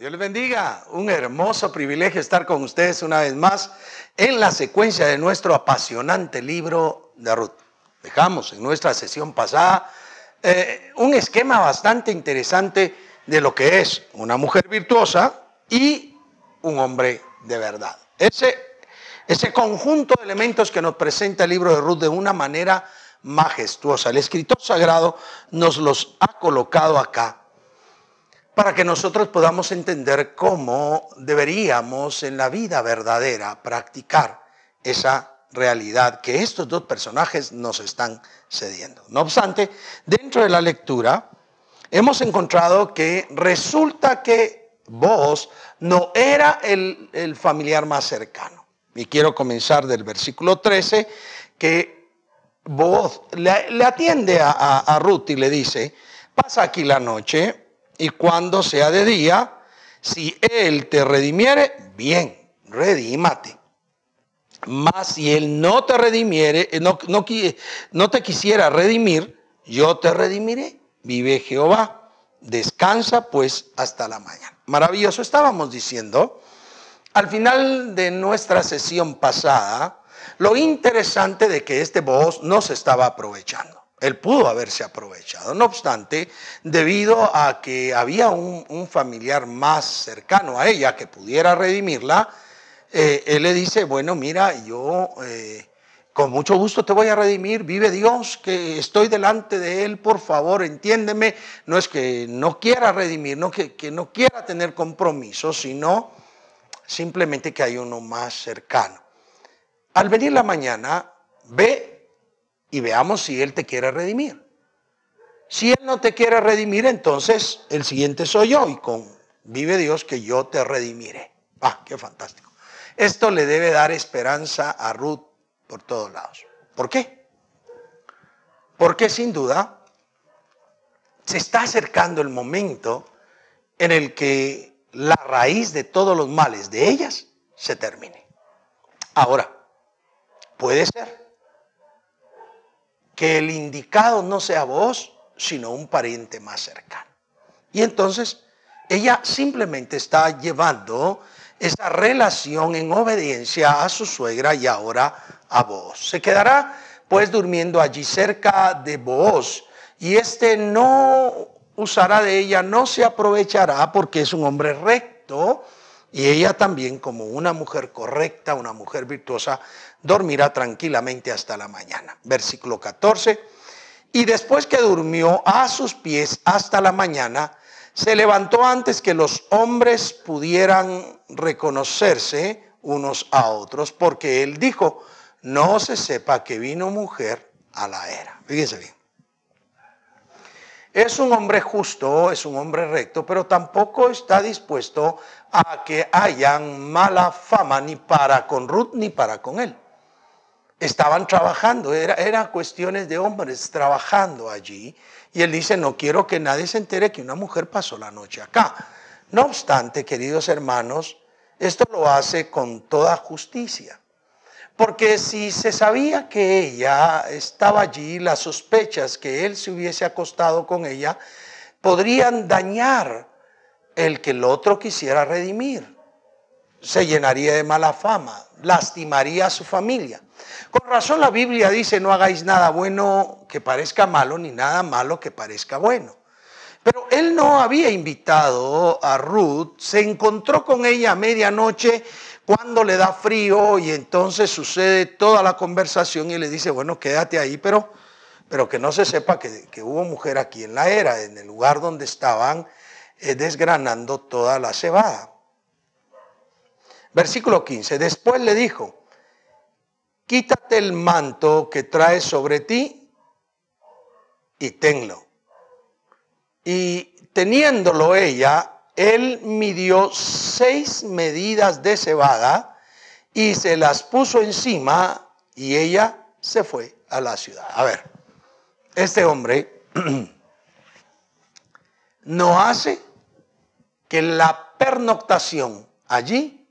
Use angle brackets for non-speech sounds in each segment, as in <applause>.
Dios les bendiga. Un hermoso privilegio estar con ustedes una vez más en la secuencia de nuestro apasionante libro de Ruth. Dejamos en nuestra sesión pasada eh, un esquema bastante interesante de lo que es una mujer virtuosa y un hombre de verdad. Ese, ese conjunto de elementos que nos presenta el libro de Ruth de una manera majestuosa. El escritor sagrado nos los ha colocado acá para que nosotros podamos entender cómo deberíamos en la vida verdadera practicar esa realidad que estos dos personajes nos están cediendo. No obstante, dentro de la lectura hemos encontrado que resulta que vos no era el, familiar más cercano. Y quiero comenzar del versículo 13, que vos le, atiende a, a Ruth y le dice, pasa aquí la noche y cuando sea de día, si Él te redimiere, bien, redímate. Mas si Él no te redimiere, eh, no, no, no te quisiera redimir, yo te redimiré. Vive Jehová. Descansa pues hasta la mañana. Maravilloso. Estábamos diciendo, al final de nuestra sesión pasada, lo interesante de que este voz no se estaba aprovechando. Él pudo haberse aprovechado. No obstante, debido a que había un, familiar más cercano a ella que pudiera redimirla, eh, él le dice, bueno, mira, yo eh, con mucho gusto te voy a redimir, vive Dios, que estoy delante de Él, por favor, entiéndeme. No es que no quiera redimir, no que, que no quiera tener compromiso, sino simplemente que hay uno más cercano. Al venir la mañana, ve y veamos si Él te quiere redimir. Si Él no te quiere redimir, entonces el siguiente soy yo y con vive Dios que yo te redimiré. Ah, qué fantástico. Esto le debe dar esperanza a Ruth por todos lados. ¿Por qué? Porque sin duda se está acercando el momento en el que la raíz de todos los males de ellas se termine. Ahora, puede ser que el indicado no sea vos, sino un pariente más cercano. Y entonces ella simplemente está llevando esa relación en obediencia a su suegra y ahora a vos. Se quedará pues durmiendo allí cerca de vos y este no usará de ella, no se aprovechará porque es un hombre recto y ella también como una mujer correcta, una mujer virtuosa, dormirá tranquilamente hasta la mañana. Versículo 14. Y después que durmió a sus pies hasta la mañana, se levantó antes que los hombres pudieran reconocerse unos a otros, porque él dijo, no se sepa que vino mujer a la era. Fíjense bien. Es un hombre justo, es un hombre recto, pero tampoco está dispuesto a que hayan mala fama ni para con Ruth ni para con él estaban trabajando, era, era cuestiones de hombres trabajando allí. Y él dice, no quiero que nadie se entere que una mujer pasó la noche acá. No obstante, queridos hermanos, esto lo hace con toda justicia. Porque si se sabía que ella estaba allí, las sospechas que él se hubiese acostado con ella, podrían dañar el que el otro quisiera redimir. Se llenaría de mala fama, lastimaría a su familia. Con razón la Biblia dice, no hagáis nada bueno que parezca malo, ni nada malo que parezca bueno. Pero él no había invitado a Ruth, se encontró con ella a medianoche cuando le da frío y entonces sucede toda la conversación y le dice, bueno, quédate ahí, pero, pero que no se sepa que, hubo mujer aquí en la era, en el lugar donde estaban desgranando toda la cebada. Versículo 15, después le dijo, quítate el manto que traes sobre ti y tenlo. Y teniéndolo ella, él midió seis medidas de cebada y se las puso encima y ella se fue a la ciudad. A ver, este hombre <clears throat> no hace que la pernoctación allí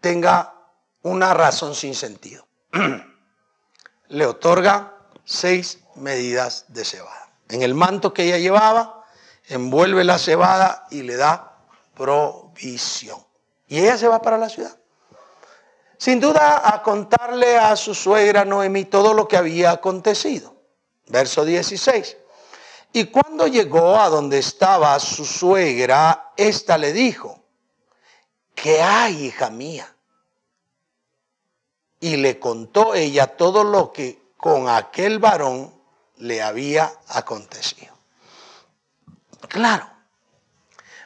tenga una razón sin sentido. <clears throat> le otorga seis medidas de cebada. En el manto que ella llevaba, envuelve la cebada y le da provisión. Y ella se va para la ciudad. Sin duda a contarle a su suegra Noemí todo lo que había acontecido. Verso 16. Y cuando llegó a donde estaba su suegra, ésta le dijo, ¿qué hay, hija mía? Y le contó ella todo lo que con aquel varón le había acontecido. Claro,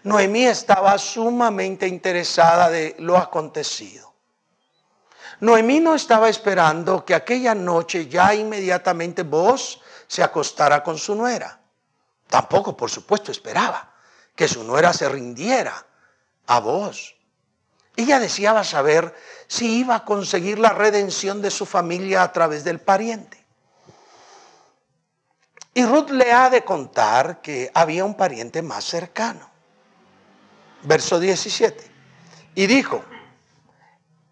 Noemí estaba sumamente interesada de lo acontecido. Noemí no estaba esperando que aquella noche ya inmediatamente vos se acostara con su nuera. Tampoco, por supuesto, esperaba que su nuera se rindiera a vos. Ella deseaba saber si iba a conseguir la redención de su familia a través del pariente. Y Ruth le ha de contar que había un pariente más cercano verso 17. Y dijo,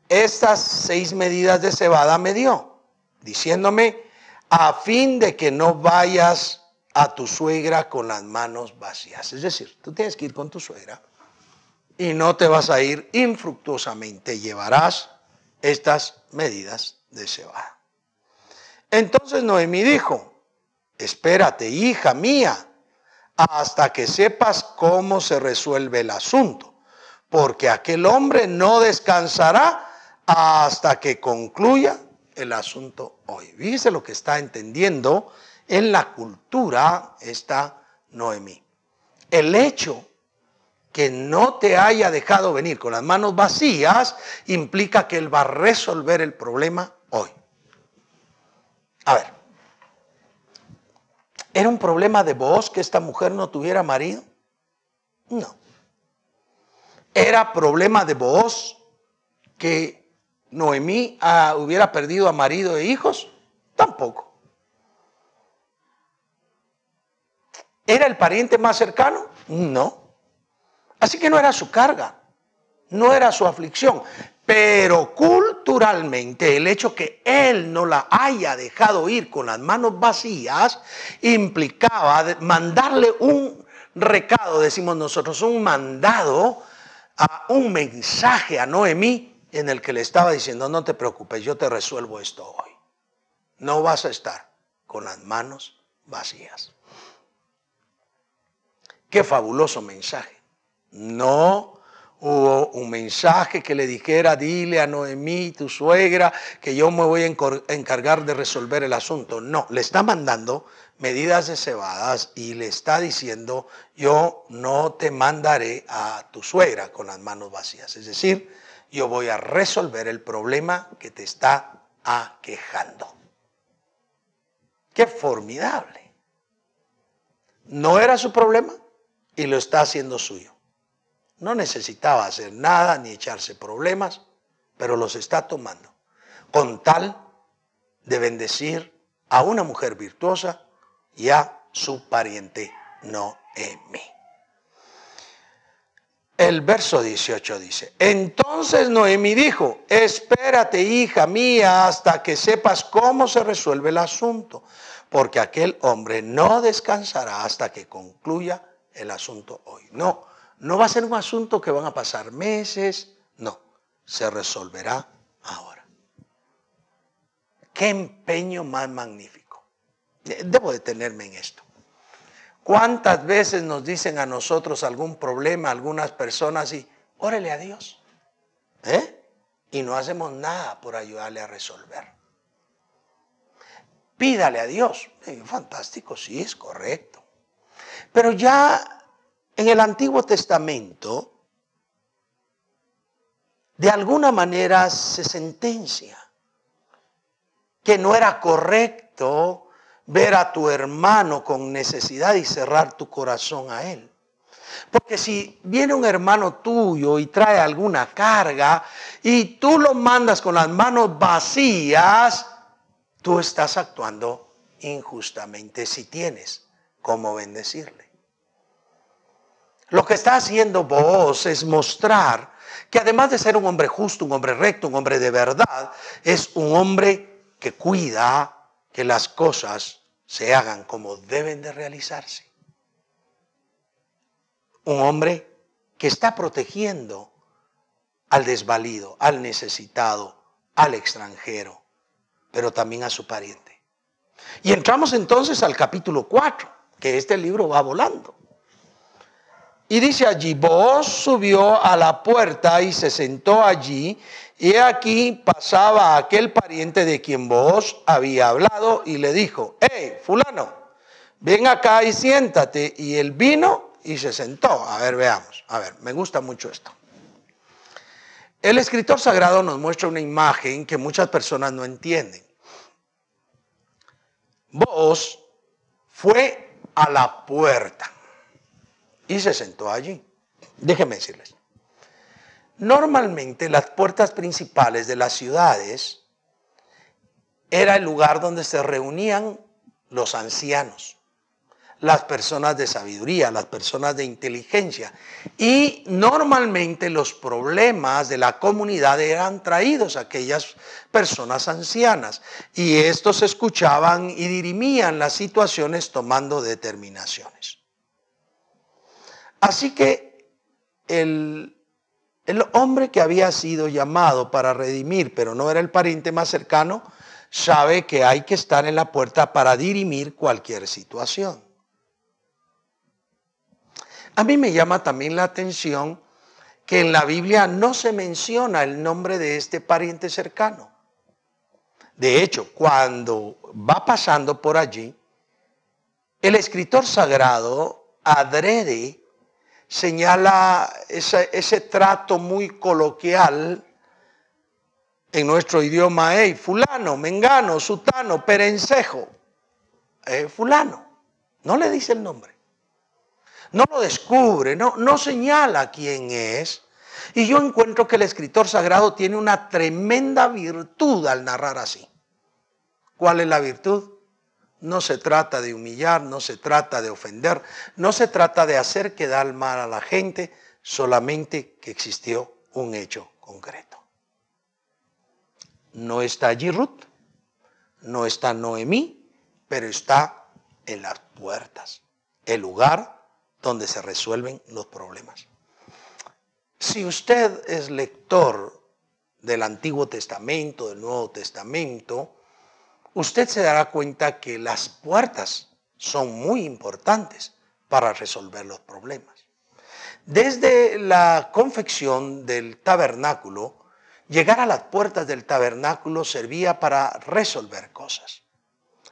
estas seis medidas de cebada me dio, diciéndome, a fin de que no vayas a tu suegra con las manos vacías. Es decir, tú tienes que ir con tu suegra y no te vas a ir infructuosamente, llevarás estas medidas de cebada. Entonces Noemí dijo, espérate, hija mía, hasta que sepas cómo se resuelve el asunto, porque aquel hombre no descansará hasta que concluya el asunto hoy. Fíjese lo que está entendiendo en la cultura esta Noemí. El hecho que no te haya dejado venir con las manos vacías implica que él va a resolver el problema hoy. A ver, ¿Era un problema de vos que esta mujer no tuviera marido? No. ¿Era problema de vos que Noemí ah, hubiera perdido a marido e hijos? Tampoco. ¿Era el pariente más cercano? No. Así que no era su carga, no era su aflicción. Pero culturalmente el hecho que él no la haya dejado ir con las manos vacías implicaba mandarle un recado, decimos nosotros, un mandado, a un mensaje a Noemí en el que le estaba diciendo, no te preocupes, yo te resuelvo esto hoy. No vas a estar con las manos vacías. Qué fabuloso mensaje. No hubo un mensaje que le dijera, dile a Noemí, tu suegra, que yo me voy a encargar de resolver el asunto. No, le está mandando medidas de cebadas y le está diciendo, yo no te mandaré a tu suegra con las manos vacías. Es decir, yo voy a resolver el problema que te está aquejando. Qué formidable. No era su problema y lo está haciendo suyo. No necesitaba hacer nada ni echarse problemas, pero los está tomando con tal de bendecir a una mujer virtuosa y a su pariente Noemi. El verso 18 dice, entonces Noemi dijo, espérate hija mía hasta que sepas cómo se resuelve el asunto, porque aquel hombre no descansará hasta que concluya el asunto hoy. No, no va a ser un asunto que van a pasar meses, no, se resolverá ahora. Qué empeño más magnífico. Debo detenerme en esto. ¿Cuántas veces nos dicen a nosotros algún problema, algunas personas, y órele a Dios? ¿Eh? Y no hacemos nada por ayudarle a resolver. Pídale a Dios. fantástico, sí, es correcto. Pero ya en el Antiguo Testamento, de alguna manera se sentencia que no era correcto ver a tu hermano con necesidad y cerrar tu corazón a él. Porque si viene un hermano tuyo y trae alguna carga y tú lo mandas con las manos vacías, tú estás actuando injustamente si tienes cómo bendecirle. Lo que está haciendo vos es mostrar que además de ser un hombre justo, un hombre recto, un hombre de verdad, es un hombre que cuida que las cosas se hagan como deben de realizarse. Un hombre que está protegiendo al desvalido, al necesitado, al extranjero, pero también a su pariente. Y entramos entonces al capítulo 4, que este libro va volando. Y dice allí, vos subió a la puerta y se sentó allí, y aquí pasaba aquel pariente de quien vos había hablado y le dijo, hey, fulano, ven acá y siéntate. Y él vino y se sentó. A ver, veamos. A ver, me gusta mucho esto. El escritor sagrado nos muestra una imagen que muchas personas no entienden. Vos fue a la puerta y se sentó allí. Déjenme decirles. Normalmente las puertas principales de las ciudades era el lugar donde se reunían los ancianos, las personas de sabiduría, las personas de inteligencia. Y normalmente los problemas de la comunidad eran traídos a aquellas personas ancianas. Y estos escuchaban y dirimían las situaciones tomando determinaciones. Así que el, el hombre que había sido llamado para redimir, pero no era el pariente más cercano, sabe que hay que estar en la puerta para dirimir cualquier situación. A mí me llama también la atención que en la Biblia no se menciona el nombre de este pariente cercano. De hecho, cuando va pasando por allí, el escritor sagrado adrede señala ese, trato muy coloquial en nuestro idioma, hey, fulano, mengano, sutano, perencejo, eh, fulano. No le dice el nombre. No lo descubre, no, señala quién es. Y yo encuentro que el escritor sagrado tiene una tremenda virtud al narrar así. ¿Cuál es la virtud? No se trata de humillar, no se trata de ofender, no se trata de hacer quedar mal a la gente, solamente que existió un hecho concreto. No está allí Ruth, no está Noemí, pero está en las puertas, el lugar donde se resuelven los problemas. Si usted es lector del Antiguo Testamento, del Nuevo Testamento, usted se dará cuenta que las puertas son muy importantes para resolver los problemas. Desde la confección del tabernáculo, llegar a las puertas del tabernáculo servía para resolver cosas.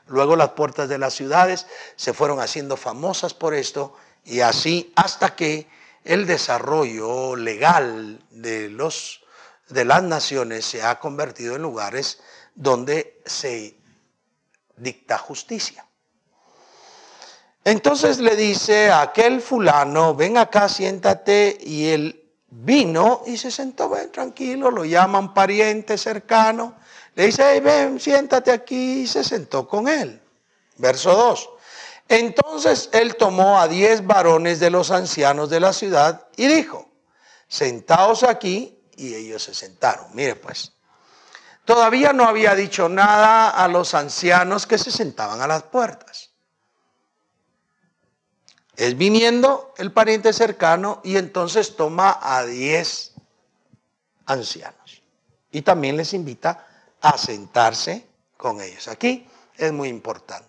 Luego las puertas de las ciudades se fueron haciendo famosas por esto y así hasta que el desarrollo legal de, los, de las naciones se ha convertido en lugares donde se dicta justicia. Entonces le dice a aquel fulano, ven acá, siéntate, y él vino y se sentó, ven tranquilo, lo llaman pariente cercano, le dice, ven, siéntate aquí, y se sentó con él. Verso 2. Entonces él tomó a diez varones de los ancianos de la ciudad y dijo, sentaos aquí, y ellos se sentaron. Mire pues, Todavía no había dicho nada a los ancianos que se sentaban a las puertas. Es viniendo el pariente cercano y entonces toma a diez ancianos. Y también les invita a sentarse con ellos. Aquí es muy importante.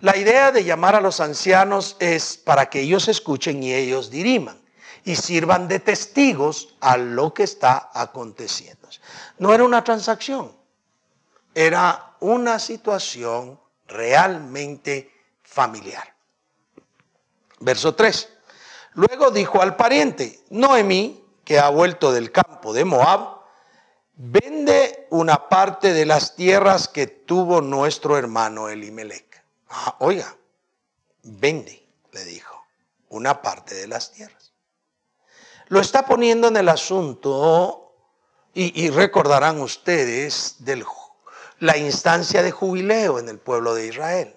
La idea de llamar a los ancianos es para que ellos escuchen y ellos diriman y sirvan de testigos a lo que está aconteciendo. No era una transacción, era una situación realmente familiar. Verso 3. Luego dijo al pariente, Noemí, que ha vuelto del campo de Moab, vende una parte de las tierras que tuvo nuestro hermano Elimelech. Ah, oiga, vende, le dijo, una parte de las tierras lo está poniendo en el asunto, y, recordarán ustedes, de la instancia de jubileo en el pueblo de Israel.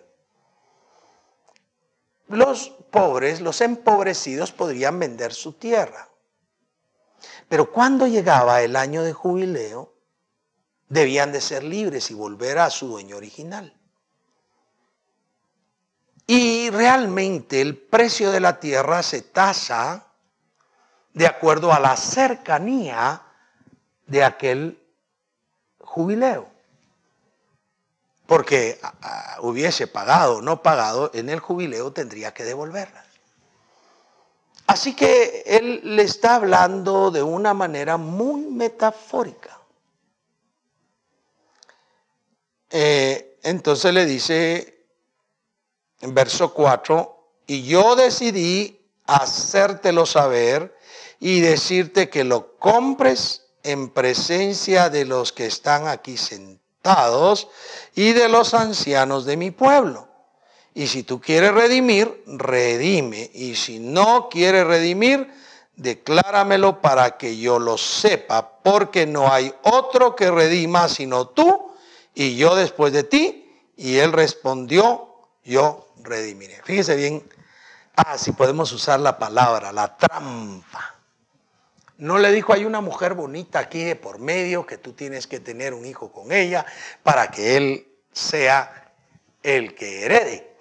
Los pobres, los empobrecidos podrían vender su tierra. Pero cuando llegaba el año de jubileo, debían de ser libres y volver a su dueño original. Y realmente el precio de la tierra se tasa de acuerdo a la cercanía de aquel jubileo. Porque hubiese pagado o no pagado, en el jubileo tendría que devolverlas. Así que él le está hablando de una manera muy metafórica. Eh, entonces le dice en verso 4, y yo decidí hacértelo saber y decirte que lo compres en presencia de los que están aquí sentados y de los ancianos de mi pueblo. Y si tú quieres redimir, redime. Y si no quieres redimir, decláramelo para que yo lo sepa, porque no hay otro que redima sino tú y yo después de ti. Y él respondió, yo redimiré. Fíjese bien, ah, si podemos usar la palabra, la trampa. No le dijo, hay una mujer bonita aquí de por medio que tú tienes que tener un hijo con ella para que él sea el que herede.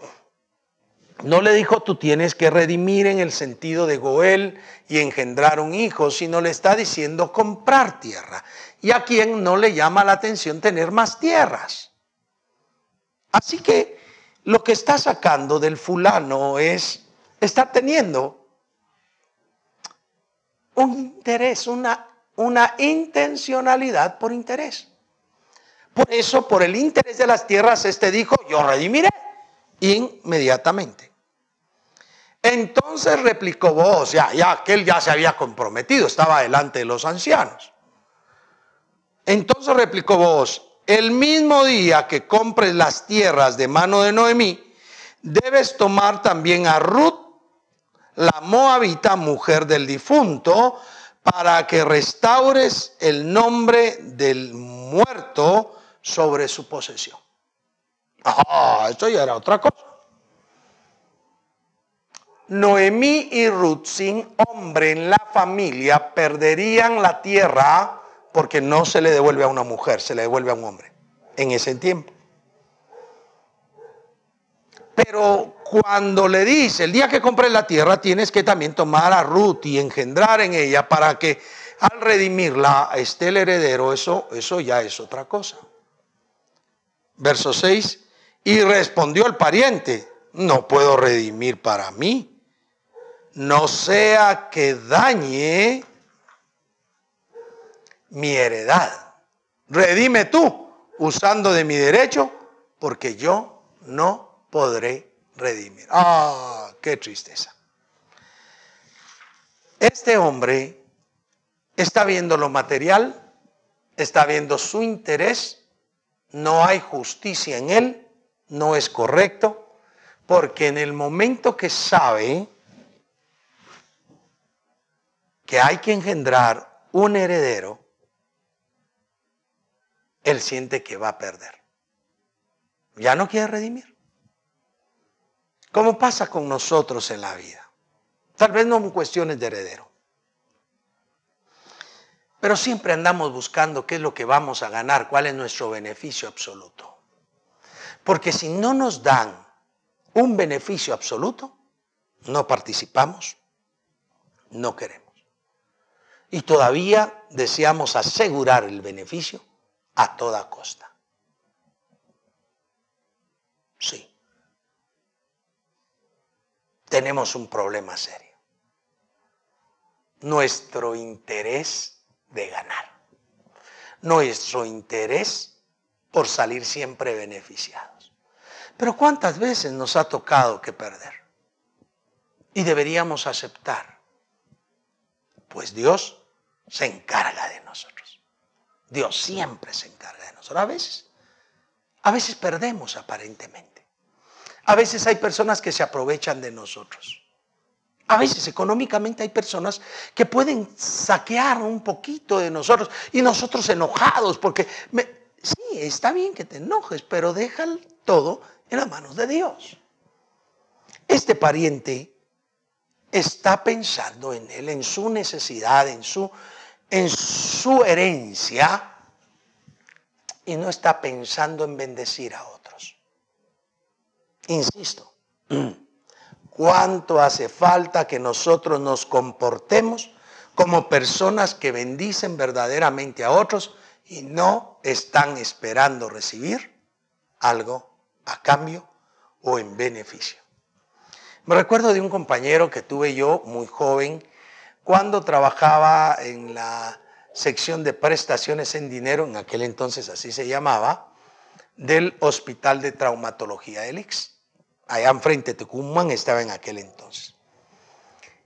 No le dijo, tú tienes que redimir en el sentido de Goel y engendrar un hijo, sino le está diciendo comprar tierra. Y a quien no le llama la atención tener más tierras. Así que lo que está sacando del fulano es, está teniendo un interés, una, una intencionalidad por interés. Por eso, por el interés de las tierras, este dijo, yo redimiré inmediatamente. Entonces replicó vos, ya, ya, aquel ya se había comprometido, estaba delante de los ancianos. Entonces replicó vos, el mismo día que compres las tierras de mano de Noemí, debes tomar también a Ruth la moabita, mujer del difunto, para que restaures el nombre del muerto sobre su posesión. Ah, esto ya era otra cosa. Noemí y Ruth sin hombre en la familia perderían la tierra porque no se le devuelve a una mujer, se le devuelve a un hombre en ese tiempo. Pero cuando le dice, el día que compres la tierra, tienes que también tomar a Ruth y engendrar en ella para que al redimirla esté el heredero, eso, eso ya es otra cosa. Verso 6, y respondió el pariente, no puedo redimir para mí, no sea que dañe mi heredad. Redime tú usando de mi derecho, porque yo no podré redimir. Ah, qué tristeza. Este hombre está viendo lo material, está viendo su interés, no hay justicia en él, no es correcto, porque en el momento que sabe que hay que engendrar un heredero, él siente que va a perder. Ya no quiere redimir. ¿Cómo pasa con nosotros en la vida. Tal vez no en cuestiones de heredero. Pero siempre andamos buscando qué es lo que vamos a ganar, cuál es nuestro beneficio absoluto. Porque si no nos dan un beneficio absoluto, no participamos, no queremos. Y todavía deseamos asegurar el beneficio a toda costa. Sí tenemos un problema serio. Nuestro interés de ganar. Nuestro interés por salir siempre beneficiados. Pero ¿cuántas veces nos ha tocado que perder? Y deberíamos aceptar. Pues Dios se encarga de nosotros. Dios siempre se encarga de nosotros. A veces, a veces perdemos aparentemente. A veces hay personas que se aprovechan de nosotros. A veces económicamente hay personas que pueden saquear un poquito de nosotros y nosotros enojados porque sí, está bien que te enojes, pero deja todo en las manos de Dios. Este pariente está pensando en él, en su necesidad, en su, en su herencia y no está pensando en bendecir a otros. Insisto, <clears throat> ¿cuánto hace falta que nosotros nos comportemos como personas que bendicen verdaderamente a otros y no están esperando recibir algo a cambio o en beneficio. Me recuerdo de un compañero que tuve yo muy joven cuando trabajaba en la sección de prestaciones en dinero, en aquel entonces así se llamaba, del Hospital de Traumatología del IX. Allá enfrente de Tucumán estaba en aquel entonces.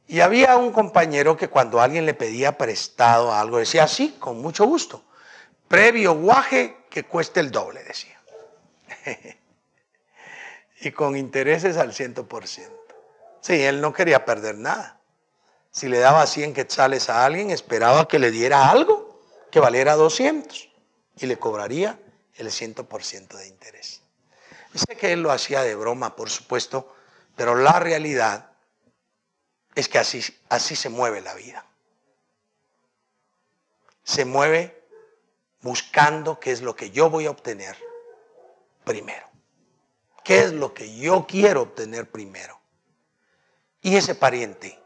Y había un compañero que cuando alguien le pedía prestado algo decía, sí, con mucho gusto, previo guaje que cueste el doble, decía. <laughs> y con intereses al 100%. Sí, él no quería perder nada. Si le daba 100 quetzales a alguien, esperaba que le diera algo que valiera 200 y le cobraría el 100% de interés. sé que él lo hacía de broma, por supuesto, pero la realidad es que así, así se mueve la vida. Se mueve buscando qué es lo que yo voy a obtener primero. ¿Qué es lo que yo quiero obtener primero? Y ese pariente,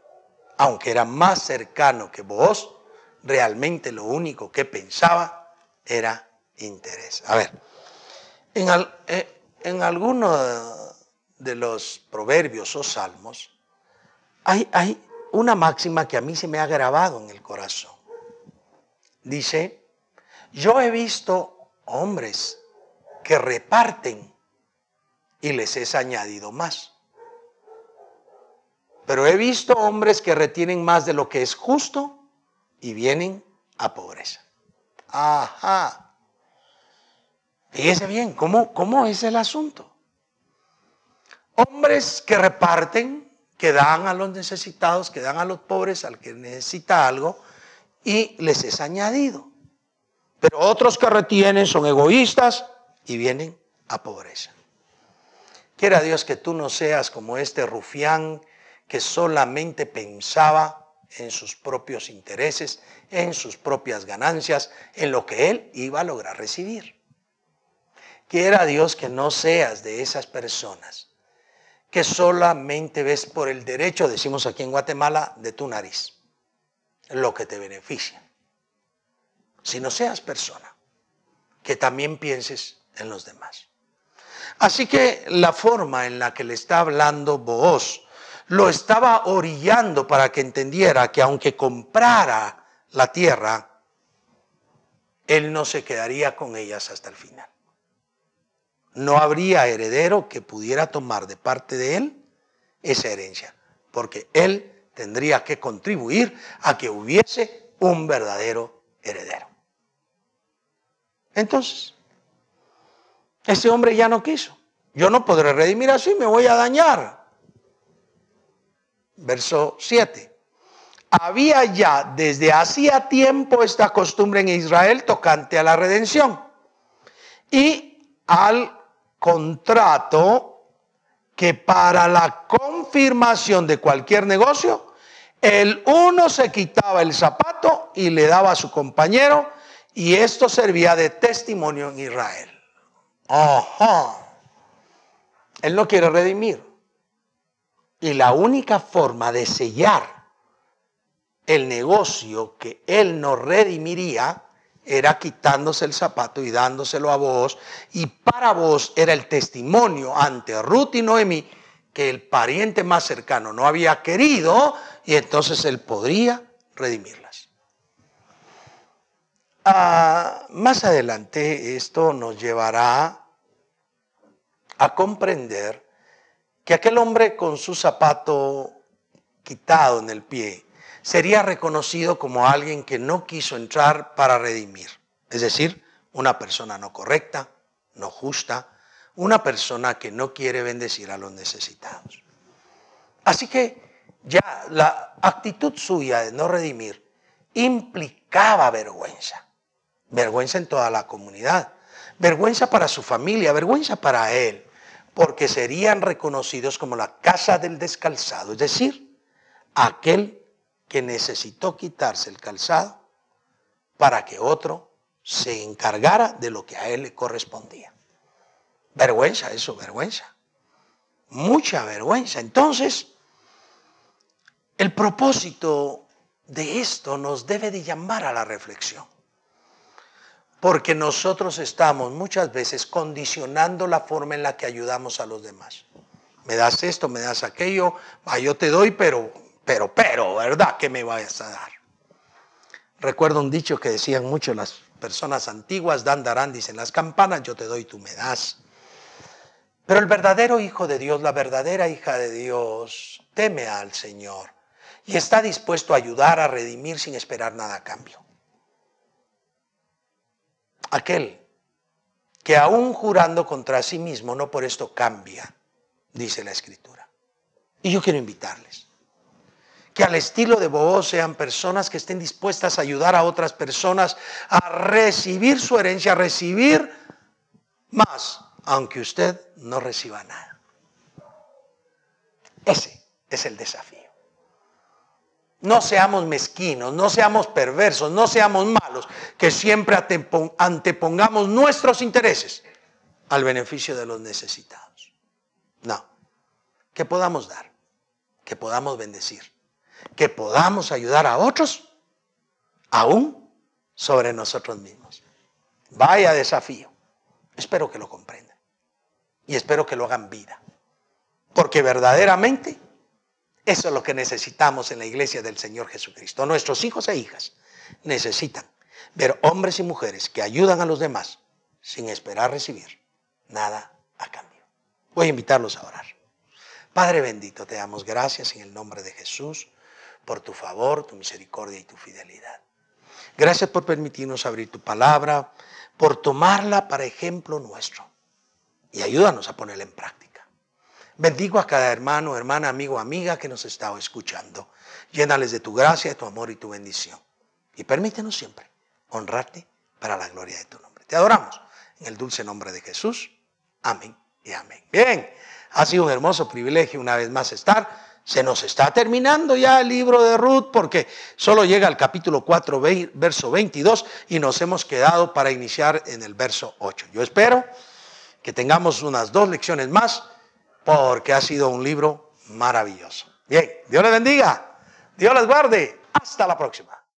aunque era más cercano que vos, realmente lo único que pensaba era interés. A ver, en, eh, en alguno de los proverbios o salmos hay, hay una máxima que a mí se me ha grabado en el corazón. Dice, yo he visto hombres que reparten y les es añadido más. Pero he visto hombres que retienen más de lo que es justo y vienen a pobreza. Ajá. Fíjese bien, ¿cómo, ¿cómo es el asunto? Hombres que reparten, que dan a los necesitados, que dan a los pobres, al que necesita algo, y les es añadido. Pero otros que retienen son egoístas y vienen a pobreza. Quiera Dios que tú no seas como este rufián que solamente pensaba en sus propios intereses, en sus propias ganancias, en lo que él iba a lograr recibir. Quiera Dios que no seas de esas personas que solamente ves por el derecho, decimos aquí en Guatemala, de tu nariz, lo que te beneficia. Si no seas persona, que también pienses en los demás. Así que la forma en la que le está hablando vos lo estaba orillando para que entendiera que aunque comprara la tierra, él no se quedaría con ellas hasta el final no habría heredero que pudiera tomar de parte de él esa herencia, porque él tendría que contribuir a que hubiese un verdadero heredero. Entonces, ese hombre ya no quiso. Yo no podré redimir así, me voy a dañar. Verso 7. Había ya desde hacía tiempo esta costumbre en Israel tocante a la redención. Y al contrato que para la confirmación de cualquier negocio, el uno se quitaba el zapato y le daba a su compañero y esto servía de testimonio en Israel. Ajá. Él no quiere redimir. Y la única forma de sellar el negocio que él no redimiría era quitándose el zapato y dándoselo a vos, y para vos era el testimonio ante Ruth y Noemí que el pariente más cercano no había querido, y entonces él podría redimirlas. Ah, más adelante esto nos llevará a comprender que aquel hombre con su zapato quitado en el pie, sería reconocido como alguien que no quiso entrar para redimir. Es decir, una persona no correcta, no justa, una persona que no quiere bendecir a los necesitados. Así que ya la actitud suya de no redimir implicaba vergüenza. Vergüenza en toda la comunidad, vergüenza para su familia, vergüenza para él, porque serían reconocidos como la casa del descalzado, es decir, aquel que necesitó quitarse el calzado para que otro se encargara de lo que a él le correspondía. Vergüenza, eso, vergüenza. Mucha vergüenza. Entonces, el propósito de esto nos debe de llamar a la reflexión. Porque nosotros estamos muchas veces condicionando la forma en la que ayudamos a los demás. Me das esto, me das aquello, yo te doy, pero, pero, pero, ¿verdad? ¿Qué me vayas a dar? Recuerdo un dicho que decían mucho las personas antiguas, dan darán, dicen las campanas, yo te doy, tú me das. Pero el verdadero hijo de Dios, la verdadera hija de Dios, teme al Señor y está dispuesto a ayudar a redimir sin esperar nada a cambio. Aquel que aún jurando contra sí mismo, no por esto cambia, dice la Escritura. Y yo quiero invitarles que al estilo de Boaz sean personas que estén dispuestas a ayudar a otras personas a recibir su herencia, a recibir más, aunque usted no reciba nada. Ese es el desafío. No seamos mezquinos, no seamos perversos, no seamos malos, que siempre antepongamos nuestros intereses al beneficio de los necesitados. No, que podamos dar, que podamos bendecir, que podamos ayudar a otros, aún sobre nosotros mismos. Vaya desafío. Espero que lo comprendan y espero que lo hagan vida, porque verdaderamente eso es lo que necesitamos en la iglesia del Señor Jesucristo. Nuestros hijos e hijas necesitan ver hombres y mujeres que ayudan a los demás sin esperar recibir nada a cambio. Voy a invitarlos a orar. Padre bendito, te damos gracias en el nombre de Jesús por tu favor, tu misericordia y tu fidelidad. Gracias por permitirnos abrir tu palabra, por tomarla para ejemplo nuestro y ayúdanos a ponerla en práctica. Bendigo a cada hermano, hermana, amigo, amiga que nos está escuchando. Llénales de tu gracia, de tu amor y tu bendición. Y permítenos siempre honrarte para la gloria de tu nombre. Te adoramos en el dulce nombre de Jesús. Amén y amén. Bien, ha sido un hermoso privilegio una vez más estar. Se nos está terminando ya el libro de Ruth porque solo llega al capítulo 4, verso 22 y nos hemos quedado para iniciar en el verso 8. Yo espero que tengamos unas dos lecciones más porque ha sido un libro maravilloso. Bien, Dios les bendiga, Dios les guarde, hasta la próxima.